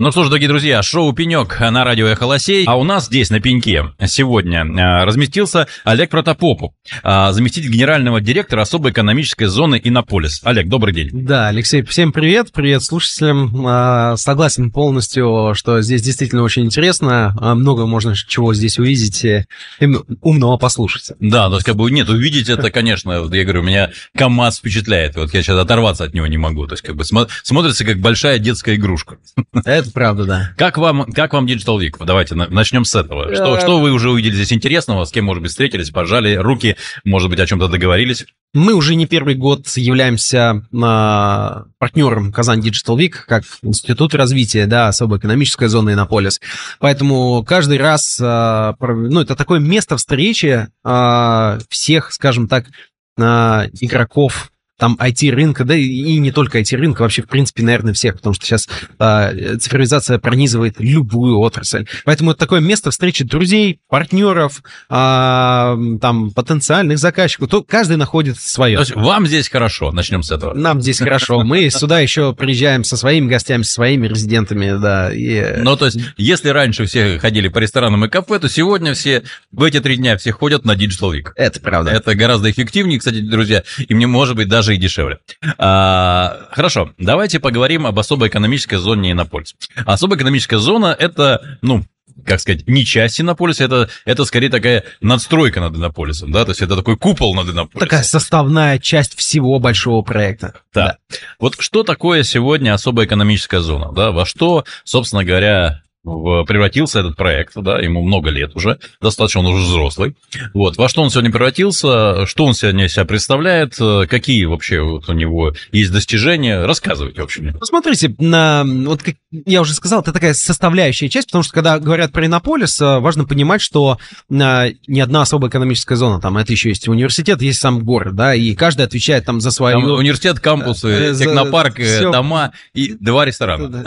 Ну что ж, дорогие друзья, шоу «Пенек» на радио «Эхолосей». А у нас здесь, на «Пеньке», сегодня а, разместился Олег Протопопов, а, заместитель генерального директора особой экономической зоны «Иннополис». Олег, добрый день. Да, Алексей, всем привет, привет слушателям. А, согласен полностью, что здесь действительно очень интересно. Много можно чего здесь увидеть и умного послушать. Да, то есть как бы нет, увидеть это, конечно, вот я говорю, меня КамАЗ впечатляет. Вот я сейчас оторваться от него не могу. То есть как бы смотрится как большая детская игрушка. Это это правда, да. Как вам, как вам Digital Week? Давайте начнем с этого. Что, э, что вы уже увидели здесь интересного? С кем, может быть, встретились, пожали руки, может быть, о чем-то договорились? Мы уже не первый год являемся а, партнером Казань Digital Week, как институт развития, да, особая экономическая зона Иннополис. Поэтому каждый раз, а, ну, это такое место встречи а, всех, скажем так, игроков там IT-рынка, да и не только IT-рынка, вообще, в принципе, наверное, всех, потому что сейчас э, цифровизация пронизывает любую отрасль. Поэтому это такое место встречи друзей, партнеров, э, там, потенциальных заказчиков. То каждый находит свое. То есть вам здесь хорошо, начнем с этого. Нам здесь хорошо. Мы сюда еще приезжаем со своими гостями, со своими резидентами, да. И... Ну, то есть, если раньше все ходили по ресторанам и кафе, то сегодня все, в эти три дня все ходят на Digital Week. Это правда. Это гораздо эффективнее, кстати, друзья, и мне, может быть, даже даже и дешевле. А, хорошо, давайте поговорим об особой экономической зоне Иннополис. Особая экономическая зона – это, ну, как сказать, не часть Иннополиса, это, это скорее такая надстройка над Иннополисом, да, то есть это такой купол над Иннополисом. Такая составная часть всего большого проекта. Да. да. Вот что такое сегодня особая экономическая зона, да, во что, собственно говоря, превратился этот проект, да, ему много лет уже, достаточно он уже взрослый. Вот, во что он сегодня превратился, что он сегодня себя представляет, какие вообще вот у него есть достижения, рассказывайте, в общем. Ну, смотрите, на, вот как я уже сказал, это такая составляющая часть, потому что когда говорят про Иннополис, важно понимать, что не одна особая экономическая зона, там это еще есть университет, есть сам город, да, и каждый отвечает там за свою... Там университет, кампусы, э, технопарк, э, Все... дома и два ресторана.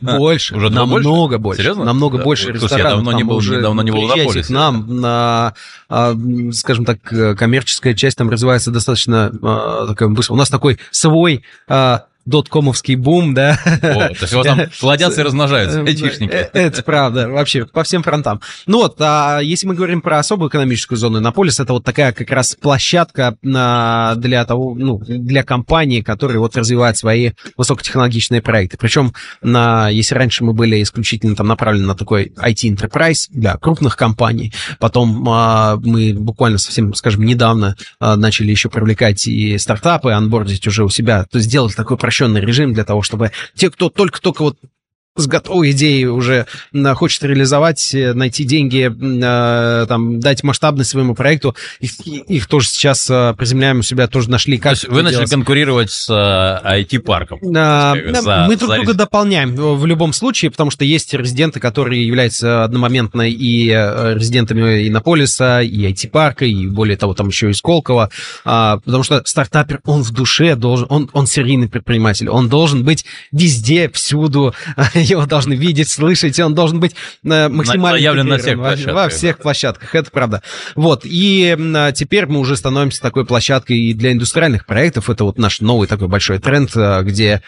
Больше, уже намного больше. Серьезно? Намного да. больше Слушай, ресторанов. я давно не был, уже давно не был на полисе. к нам, на, а, скажем так, коммерческая часть там развивается достаточно а, такая быстро. У нас такой свой а, доткомовский бум, да. О, то есть вас там плодятся и размножаются айтишники. Э, это правда, вообще по всем фронтам. Ну вот, а если мы говорим про особую экономическую зону Иннополис, это вот такая как раз площадка для того, ну, для компаний, которые вот развивают свои высокотехнологичные проекты. Причем, на, если раньше мы были исключительно там направлены на такой IT-enterprise для крупных компаний, потом а, мы буквально совсем, скажем, недавно а, начали еще привлекать и стартапы, анбордить уже у себя, то есть сделать такой упрощенный режим для того, чтобы те, кто только-только вот с готовой идеей уже хочет реализовать, э, найти деньги, э, там, дать масштабность своему проекту. Их, их тоже сейчас э, приземляем у себя, тоже нашли, как Вы начали делать. конкурировать с IT-парком. А, мы друг за... друга дополняем в любом случае, потому что есть резиденты, которые являются одномоментно и резидентами Иннополиса, и IT-парка, и более того, там еще и Сколково, а, потому что стартапер, он в душе должен, он, он серийный предприниматель, он должен быть везде, всюду, его должны видеть, слышать, и он должен быть э, максимально заявлен на всех площадках. Во всех площадках, это правда. Вот, и а, теперь мы уже становимся такой площадкой и для индустриальных проектов. Это вот наш новый такой большой тренд, э, где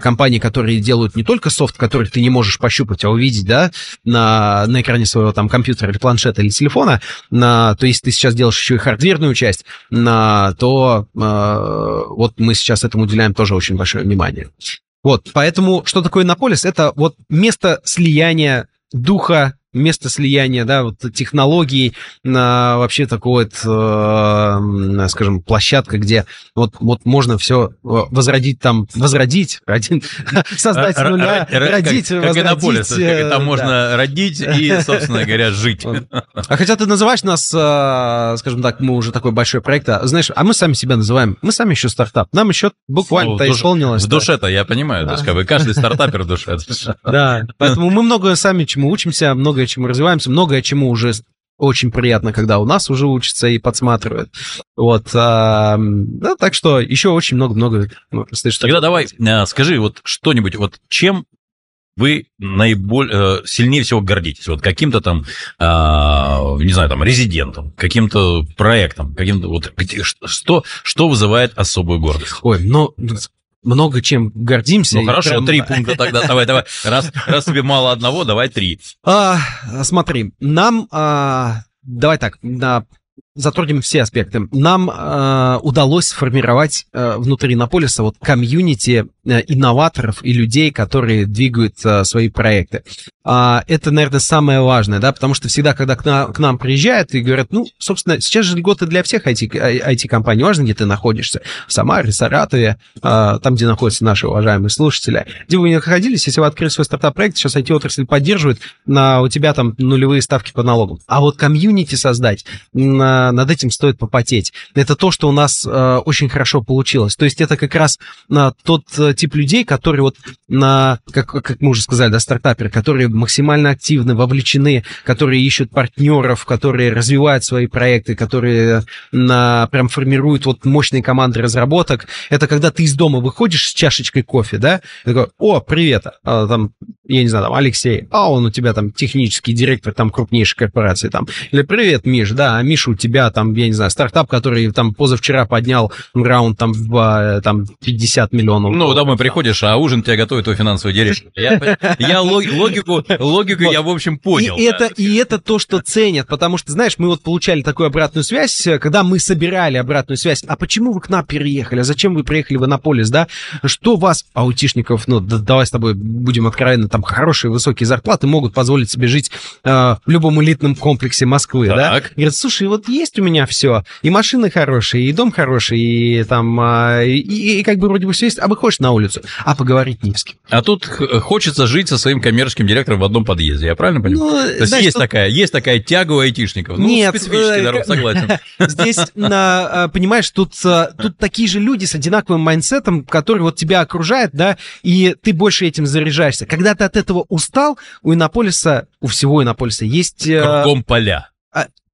компании, которые делают не только софт, который ты не можешь пощупать, а увидеть, да, на, на экране своего там компьютера или планшета или телефона, на, то есть ты сейчас делаешь еще и хардверную часть, на, то э, вот мы сейчас этому уделяем тоже очень большое внимание. Вот, поэтому что такое Иннополис? Это вот место слияния духа место слияния, да, вот технологий, на вообще такой вот, э, скажем, площадка, где вот, вот можно все э, возродить там, возродить, родить, создать с нуля, родить, как, возродить. Как там можно родить и, собственно говоря, жить. А хотя ты называешь нас, э, скажем так, мы уже такой большой проект, а, знаешь, а мы сами себя называем, мы сами еще стартап, нам еще буквально-то ну, исполнилось. В душе-то, я понимаю, то есть как бы каждый стартапер в душе. Да, поэтому мы много сами чему учимся, много многое чему развиваемся, многое чему уже очень приятно, когда у нас уже учатся и подсматривают. Вот, а, да, так что еще очень много-много. Ну, Тогда давай а, скажи вот что-нибудь, вот чем вы наиболее, сильнее всего гордитесь? Вот каким-то там, не знаю, там, резидентом, каким-то проектом, каким-то, вот, что, что вызывает особую гордость? Ой, ну, много чем гордимся. Ну хорошо, прям... три пункта тогда. Давай, давай. Раз, раз тебе мало одного, давай три. А, смотри, нам, а, давай так, на затронем все аспекты. Нам э, удалось сформировать э, внутри Иннополиса вот комьюнити инноваторов и людей, которые двигают э, свои проекты. А, это, наверное, самое важное, да, потому что всегда, когда к, на, к нам приезжают и говорят, ну, собственно, сейчас же льготы для всех IT-компаний, важно, где ты находишься, в Самаре, Саратове, а, там, где находятся наши уважаемые слушатели. Где вы не находились, если вы открыли свой стартап-проект, сейчас IT-отрасль поддерживает, на, у тебя там нулевые ставки по налогам. А вот комьюнити создать, на, над этим стоит попотеть. Это то, что у нас а, очень хорошо получилось. То есть это как раз тот тип людей, которые вот, на, как, как мы уже сказали, да, стартаперы, которые максимально активны, вовлечены, которые ищут партнеров, которые развивают свои проекты, которые на, прям формируют вот мощные команды разработок. Это когда ты из дома выходишь с чашечкой кофе, да, и такой, о, привет, а, там, я не знаю, там, Алексей, а он у тебя там технический директор там крупнейшей корпорации, там, или привет, Миш, да, а Миша у тебя там, я не знаю, стартап, который там позавчера поднял раунд там в а, там 50 миллионов. Ну, домой приходишь, а ужин тебя готовит твой финансовый директор. Я, я логику логику вот. я, в общем, понял. И, да. это, и это то, что ценят, потому что, знаешь, мы вот получали такую обратную связь, когда мы собирали обратную связь. А почему вы к нам переехали? А зачем вы приехали в Иннополис, да? Что вас, айтишников, ну, да, давай с тобой будем откровенны, там хорошие высокие зарплаты могут позволить себе жить э, в любом элитном комплексе Москвы, так. да? Говорят, слушай, вот есть у меня все, и машины хорошие, и дом хороший, и там, э, и, и, как бы вроде бы все есть, а выходишь на улицу, а поговорить не с кем. А тут хочется жить со своим коммерческим директором в одном подъезде, я правильно понимаю? Ну, То есть знаешь, есть, что... такая, есть такая тяга у айтишников. Ну, Нет, специфический народ, согласен. Здесь, а, понимаешь, тут, а, тут такие же люди с одинаковым mindset ом, которые вот тебя окружают, да, и ты больше этим заряжаешься. Когда ты от этого устал, у Иннополиса, у всего Иннополиса есть... А, Кругом поля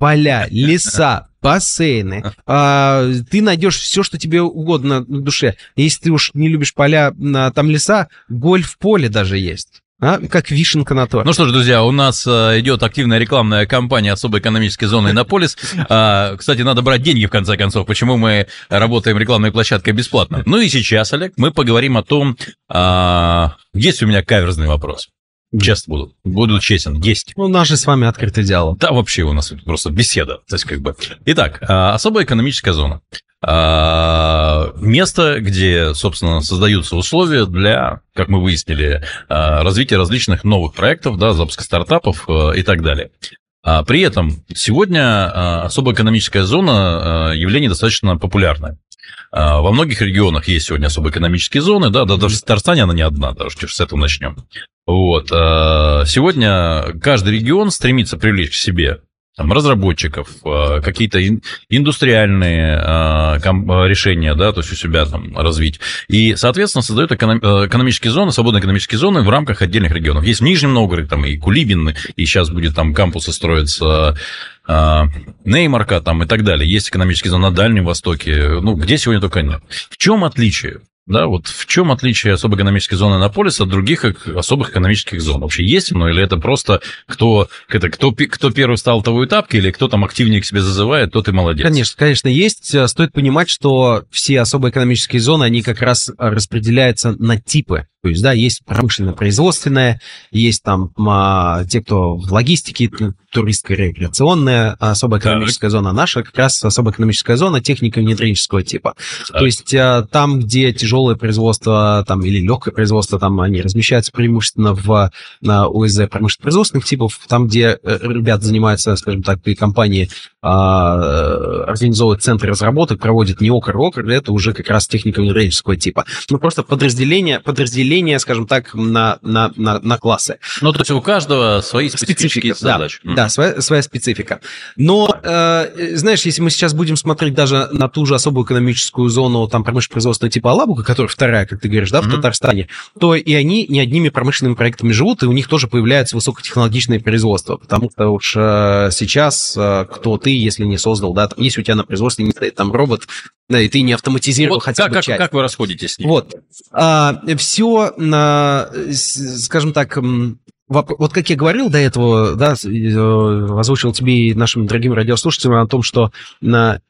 поля, леса, бассейны. А, ты найдешь все, что тебе угодно на душе. Если ты уж не любишь поля, там леса, гольф-поле даже есть. А, как вишенка на торте. Ну что ж, друзья, у нас а, идет активная рекламная кампания особой экономической зоны Иннополис. А, кстати, надо брать деньги, в конце концов, почему мы работаем рекламной площадкой бесплатно. Ну и сейчас, Олег, мы поговорим о том, а, есть у меня каверзный вопрос. Честно буду. Буду честен. Есть. Ну, наш же с вами открытый диалог. Да, вообще у нас просто беседа. То есть, как бы. Итак, а, особая экономическая зона. А, место, где, собственно, создаются условия для, как мы выяснили, а, развития различных новых проектов, да, запуска стартапов и так далее. При этом сегодня особая экономическая зона явление достаточно популярное. Во многих регионах есть сегодня особые экономические зоны, да, да даже в Татарстане она не одна, даже с этого начнем. Вот. Сегодня каждый регион стремится привлечь к себе там, разработчиков, а, какие-то индустриальные а, решения, да, то есть у себя там развить. И, соответственно, создают экономические зоны, свободные экономические зоны в рамках отдельных регионов. Есть в Нижнем Новгороде, там и Кулибин, и сейчас будет там кампусы строиться Неймарка там и так далее. Есть экономические зоны на Дальнем Востоке, ну, где сегодня только нет. В чем отличие? Да, вот в чем отличие особой экономической зоны Анаполиса от других особых экономических зон? Вообще есть оно или это просто кто, это, кто, кто первый стал того этапки или кто там активнее к себе зазывает, тот и молодец? Конечно, конечно, есть. Стоит понимать, что все особые экономические зоны, они как раз распределяются на типы то есть, да, есть промышленно-производственная, есть там а, те, кто в логистике, туристская рекреационная особая экономическая так. зона. Наша как раз особая экономическая зона технико-внедренческого типа. Так. То есть а, там, где тяжелое производство там, или легкое производство, там они размещаются преимущественно в на ОСЗ промышленно-производственных типов, там, где э, ребят занимаются, скажем так, и компании а, организовывают центры разработок, проводят не окр окр, это уже как раз технико-внедренческого типа. Ну, просто подразделение, подразделение, скажем так, на, на, на, на классы. Ну, то есть у каждого свои специфические специфика, задачи. Да, mm. да своя, своя специфика. Но, э, знаешь, если мы сейчас будем смотреть даже на ту же особую экономическую зону, там, промышленного производства типа Алабука, которая вторая, как ты говоришь, да, в mm-hmm. Татарстане, то и они не одними промышленными проектами живут, и у них тоже появляется высокотехнологичное производство, потому что уж э, сейчас э, кто ты если не создал, да, там есть у тебя на производстве не стоит там робот, да, и ты не автоматизировал Вот хотя как, бы как, часть. как вы расходитесь с ним? Вот. А, все, скажем так, вот как я говорил до этого, да, э, озвучил тебе и нашим дорогим радиослушателям о том, что на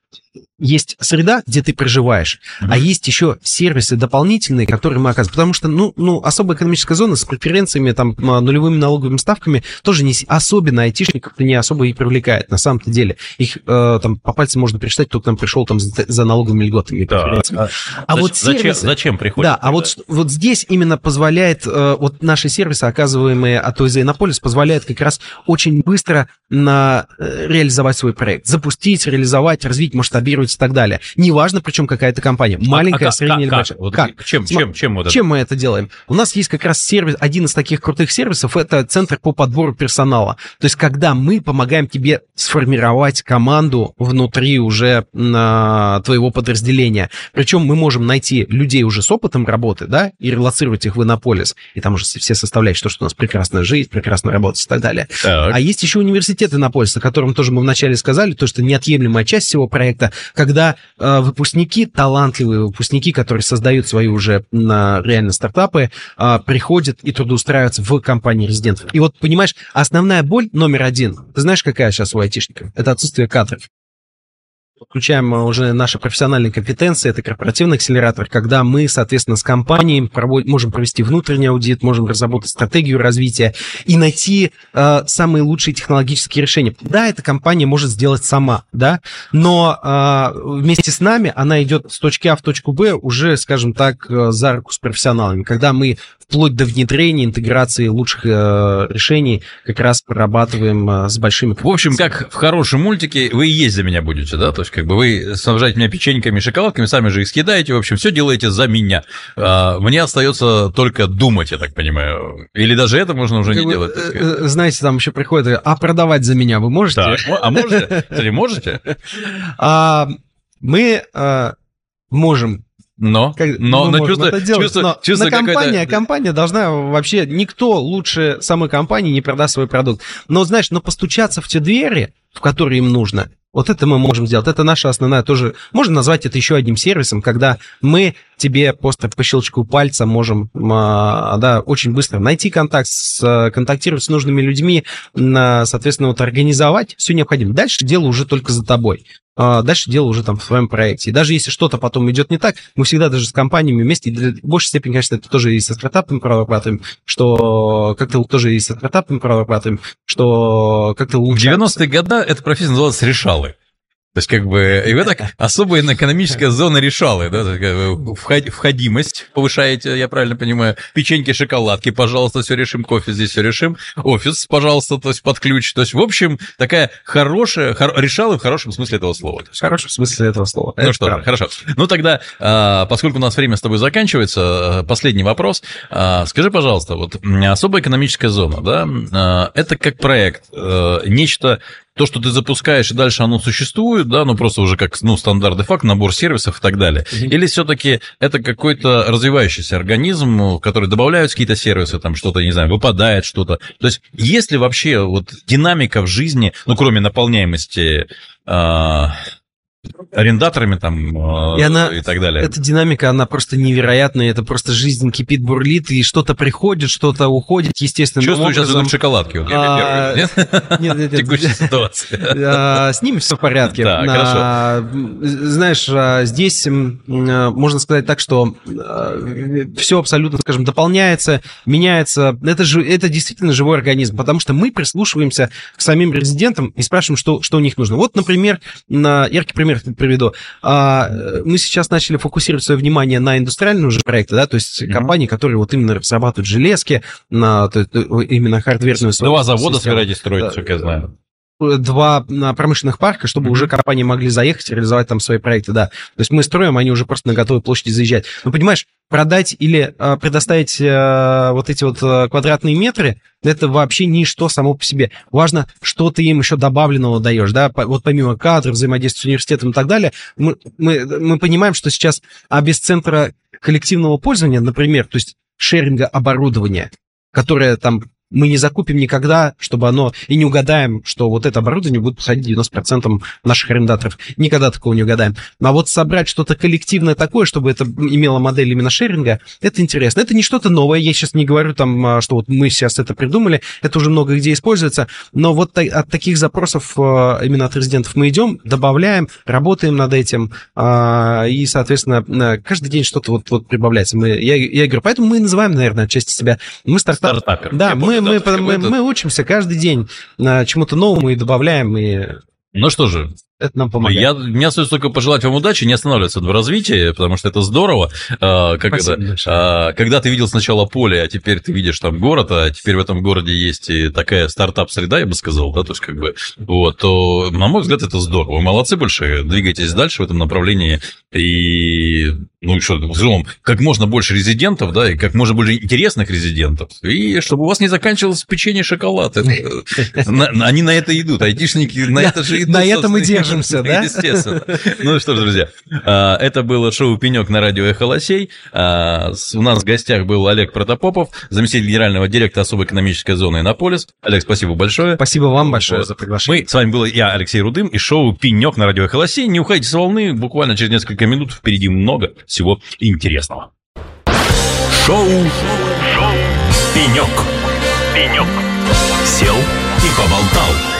есть среда, где ты проживаешь, Мгм. а есть еще сервисы дополнительные, которые мы оказываем. Потому что, ну, ну, особая экономическая зона с преференциями, там, м, нулевыми налоговыми ставками тоже не, особенно айтишников не особо и привлекает, на самом-то деле. Их э, там по пальцам можно пересчитать, кто к нам пришел там за, за налоговыми льготами преференциями. а А зач- вот зачем, сервисы- зачем приходит? Да, а вот, вот здесь именно позволяет, э, вот наши сервисы, оказываемые от ОЗ Иннополис, позволяют как раз очень быстро на, э, реализовать свой проект. Запустить, реализовать, развить, масштабировать и так далее. Неважно, причем какая это компания. Маленькая, А как- средняя или как- большая. Вот Как? Чем, чем, чем вот это? Чем мы это делаем? У нас есть как раз сервис, один из таких крутых сервисов, это центр по подбору персонала. То есть, когда мы помогаем тебе сформировать команду внутри уже а, твоего подразделения. Причем мы можем найти людей уже с опытом работы, да, и релацировать их в Иннополис. И там уже все составляющие, то, что у нас прекрасная жизнь, прекрасная работа и так далее. Так. А есть еще университет Иннополис, о котором тоже мы вначале сказали, то, что неотъемлемая часть всего проекта, когда э, выпускники, талантливые выпускники, которые создают свои уже на, реально стартапы, э, приходят и трудоустраиваются в компании резидентов. И вот, понимаешь, основная боль номер один, ты знаешь, какая сейчас у айтишников? Это отсутствие кадров. Включаем э, уже наши профессиональные компетенции, это корпоративный акселератор, когда мы, соответственно, с компанией провод- можем провести внутренний аудит, можем разработать стратегию развития и найти э, самые лучшие технологические решения. Да, эта компания может сделать сама, да, но э, вместе с нами она идет с точки А в точку Б уже, скажем так, э, за руку с профессионалами, когда мы вплоть до внедрения, интеграции лучших э, решений как раз прорабатываем э, с большими... В общем, как в хорошем мультике, вы и есть за меня будете, да? То есть, как бы вы снабжаете меня печеньками, шоколадками, сами же их съедаете, в общем, все делаете за меня. А, мне остается только думать, я так понимаю. Или даже это можно уже Как не бы, делать. э, э, Знаете, там еще приходит, а продавать за меня вы можете? Мо- а можете? Кстати, можете? А, мы можем. Но, Как- но, но чувство, это делать, чувство, но, чувство компания, компания должна вообще... Никто лучше самой компании не продаст свой продукт. Но, знаешь, но постучаться в те двери, в которые им нужно, вот это мы можем сделать. Это наша основная тоже... Можно назвать это еще одним сервисом, когда мы тебе просто по щелчку пальца можем, а, да, очень быстро найти контакт, контактировать с нужными людьми, на, соответственно, вот организовать все необходимое. Дальше дело уже только за тобой. А Дальше дело уже там в твоем проекте. И даже если что-то потом идет не так, мы всегда даже с компаниями вместе, в большей степени, конечно, это тоже и со стартапами прорабатываем, что как-то тоже и со стартапами прорабатываем, что как-то В улучшаем. 90-е годы эта профессия называлась решалы. То есть, как бы, и вы так особая экономическая зона решалы, да, вход- входимость повышаете, я правильно понимаю, печеньки, шоколадки, пожалуйста, все решим, кофе здесь все решим, офис, пожалуйста, то есть под ключ, то есть, в общем, такая хорошая, хор- решалы в хорошем смысле этого слова. В хорошем смысле этого слова. Ну Это что, правда. хорошо. Ну тогда, а, поскольку у нас время с тобой заканчивается, а, последний вопрос. А, Скажи, пожалуйста, вот особая экономическая зона, да, а, это как проект, э, нечто, то, что ты запускаешь, и дальше оно существует, да, ну просто уже как, ну, стандарт де факт, набор сервисов и так далее. Или все-таки это какой-то развивающийся организм, в который добавляются какие-то сервисы, там что-то, не знаю, выпадает что-то. То есть, есть ли вообще вот динамика в жизни, ну, кроме наполняемости а, арендаторами там а, И она- и так далее. Эта динамика, она просто невероятная, это просто жизнь кипит, бурлит, и что-то приходит, что-то уходит, естественно. Чувствую, сейчас идут шоколадки. А, нет? Нет, нет, Текущая ситуация. А, С ними все в порядке. Так, А, м, Знаешь, здесь можно сказать так, что все абсолютно, скажем, дополняется, меняется. Это, же, это действительно живой организм, потому что мы прислушиваемся к самим резидентам и спрашиваем, что, что у них нужно. Вот, например, на яркий пример приведу. А, э, Мы сейчас начали фокусировать свое внимание на индустриальные уже проекты, да, то есть Мгм. компании, которые вот именно разрабатывают железки, на, то э, именно хардверную Два завода собираетесь строить, Да. я знаю. Два а, промышленных парка, чтобы Мгм. уже компании могли заехать и реализовать там свои проекты, да. То есть мы строим, они уже просто на готовой площади заезжать. Ну, понимаешь, продать или а, предоставить а, вот эти вот а, квадратные метры, это вообще ничто само по себе. Важно, что ты им еще добавленного даешь, да, По- вот помимо кадров, взаимодействия с университетом и так далее, мы, мы, мы понимаем, что сейчас, а без центра коллективного пользования, например, то есть шеринга оборудования, которое там мы не закупим никогда, чтобы оно... И не угадаем, что вот это оборудование будет подходить 90% наших арендаторов. Никогда такого не угадаем. А вот собрать что-то коллективное такое, чтобы это имело модель именно шеринга, это интересно. Это не что-то новое. Я сейчас не говорю там, а, что вот мы сейчас это придумали. Это уже много где используется. Но вот от таких запросов а, именно от резидентов мы идем, добавляем, работаем над этим. А, и, соответственно, каждый день что-то вот, вот прибавляется. Мы, я, я говорю, поэтому мы называем, наверное, отчасти себя... Мы стартап. Стартапер. Да, мы мы, мы, мы, мы учимся каждый день чему-то новому и добавляем, и ну что же, это нам помогает. Я, мне остается только пожелать вам удачи, не останавливаться в развитии, потому что это здорово. А, как это, а, когда ты видел сначала поле, а теперь ты видишь там город, а теперь в этом городе есть и такая стартап-среда, я бы сказал, да, то есть как бы, вот, то, на мой взгляд, это здорово. Вы молодцы большие, двигайтесь дальше в этом направлении, и, ну, что, взлом, как можно больше резидентов, да, и как можно больше интересных резидентов, и чтобы у вас не заканчивалось печенье шоколад. Они на это идут, айтишники на это же идут. На этом и держимся, да? Естественно. Ну что ж, друзья, а, это было шоу «Пенек» на радио «Эхо Лосей». А, у нас в гостях был Олег Протопопов, заместитель генерального директора особой экономической зоны «Иннополис». Олег, спасибо большое. Спасибо вам большое за приглашение. Мы, с вами был я, Алексей Рудым, и шоу «Пенек» на радио «Эхо Лосей». Не уходите с волны, буквально через несколько минут впереди много всего интересного. Шоу, шоу. «Пенек». «Пенек». Сел и поболтал.